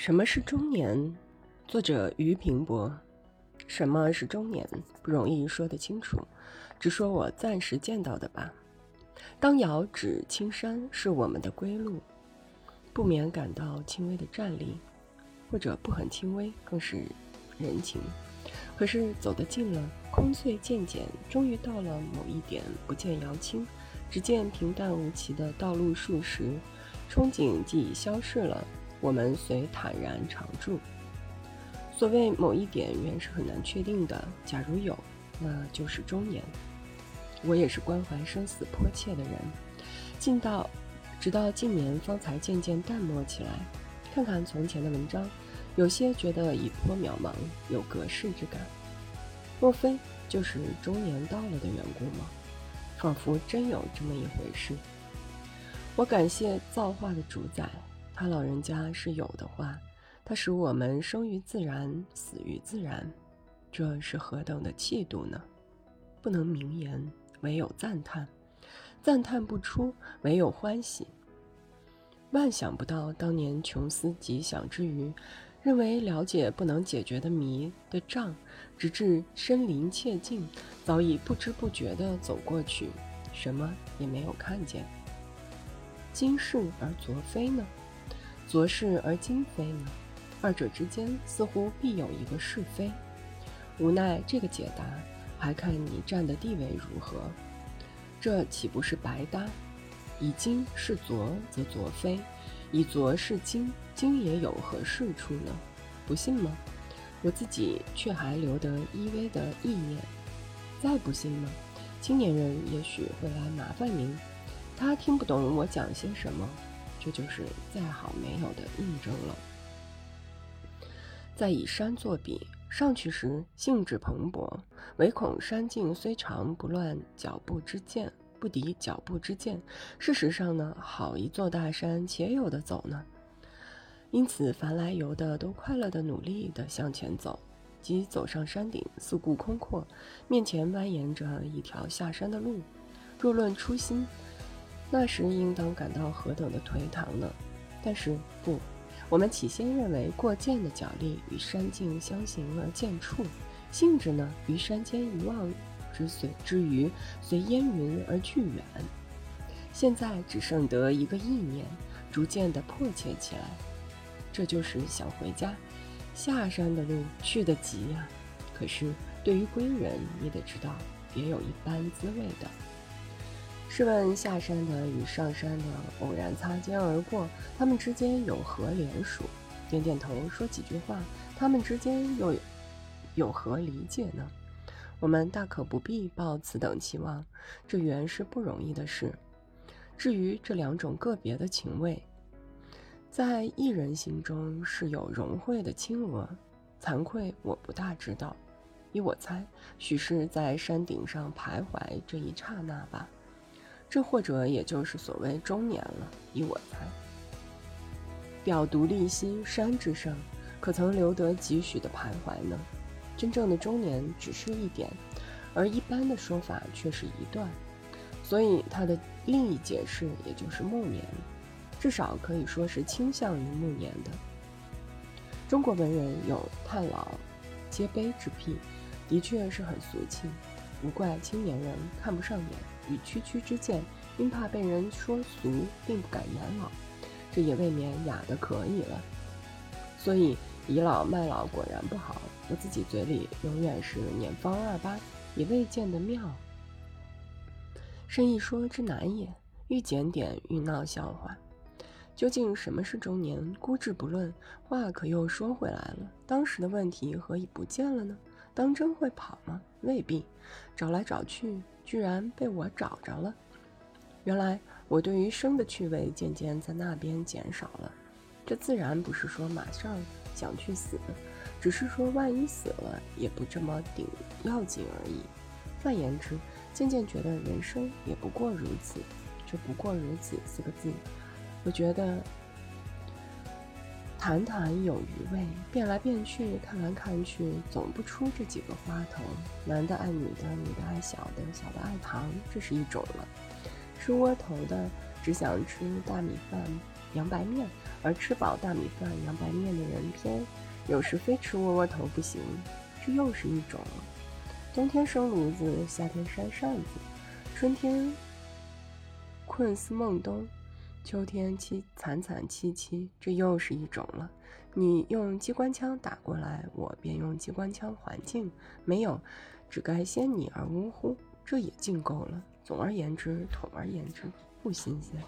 什么是中年？作者于平博。什么是中年？不容易说得清楚，只说我暂时见到的吧。当遥指青山是我们的归路，不免感到轻微的战栗，或者不很轻微，更是人情。可是走得近了，空碎渐减，终于到了某一点，不见遥青，只见平淡无奇的道路数十，憧憬既已消逝了。我们虽坦然常住。所谓某一点，原是很难确定的。假如有，那就是中年。我也是关怀生死迫切的人，近到，直到近年方才渐渐淡漠起来。看看从前的文章，有些觉得已颇渺茫，有隔世之感。莫非就是中年到了的缘故吗？仿佛真有这么一回事。我感谢造化的主宰。他老人家是有的话，他使我们生于自然，死于自然，这是何等的气度呢？不能明言，唯有赞叹；赞叹不出，唯有欢喜。万想不到，当年穷思极想之余，认为了解不能解决的谜的障，直至身临切境，早已不知不觉地走过去，什么也没有看见。今是而昨非呢？昨是而今非呢？二者之间似乎必有一个是非。无奈这个解答，还看你站的地位如何。这岂不是白搭？以今是昨，则昨非；以昨是今，今也有何是处呢？不信吗？我自己却还留得依偎的意念。再不信吗？青年人也许会来麻烦您。他听不懂我讲些什么。这就是再好没有的印证了。再以山作比，上去时兴致蓬勃，唯恐山径虽长，不乱脚步之健，不敌脚步之健。事实上呢，好一座大山，且有的走呢。因此，凡来游的都快乐的、努力的向前走。即走上山顶，四顾空阔，面前蜿蜒着一条下山的路。若论初心，那时应当感到何等的颓唐呢？但是不，我们起先认为过涧的脚力与山径相形而见处，性质呢于山间一望之随之余，随烟云而去远。现在只剩得一个意念，逐渐的迫切起来，这就是想回家。下山的路去得急呀，可是对于归人，你得知道，别有一般滋味的。试问下山的与上山的偶然擦肩而过，他们之间有何联属？点点头，说几句话，他们之间又有何理解呢？我们大可不必抱此等期望，这原是不容易的事。至于这两种个别的情味，在一人心中是有融汇的亲俄，惭愧我不大知道。依我猜，许是在山顶上徘徊这一刹那吧。这或者也就是所谓中年了，依我猜。表独立兮山之上，可曾留得几许的徘徊呢？真正的中年只是一点，而一般的说法却是一段，所以它的另一解释也就是暮年，至少可以说是倾向于暮年的。中国文人有叹老皆悲之癖，的确是很俗气。无怪青年人看不上眼，与区区之见，因怕被人说俗，并不敢言老，这也未免雅的可以了。所以倚老卖老果然不好。我自己嘴里永远是年方二八，也未见得妙。甚一说之难也，欲检点，欲闹笑话。究竟什么是中年？姑置不论，话可又说回来了。当时的问题何以不见了呢？当真会跑吗？未必。找来找去，居然被我找着了。原来我对于生的趣味渐渐在那边减少了。这自然不是说马上想去死，只是说万一死了也不这么顶要紧而已。换言之，渐渐觉得人生也不过如此。这“不过如此”四个字，我觉得。谈谈有余味，变来变去，看来看去，总不出这几个花头。男的爱女的，女的爱小的，小的爱糖，这是一种了；吃窝头的，只想吃大米饭，洋白面，而吃饱大米饭、洋白面的人偏有时非吃窝窝头不行，这又是一种了。冬天生炉子，夏天扇扇子，春天困似梦冬，秋天凄惨惨戚戚，这又是一种了。你用机关枪打过来，我便用机关枪还敬。没有，只该先你而呜呼，这也尽够了。总而言之，统而言之，不新鲜。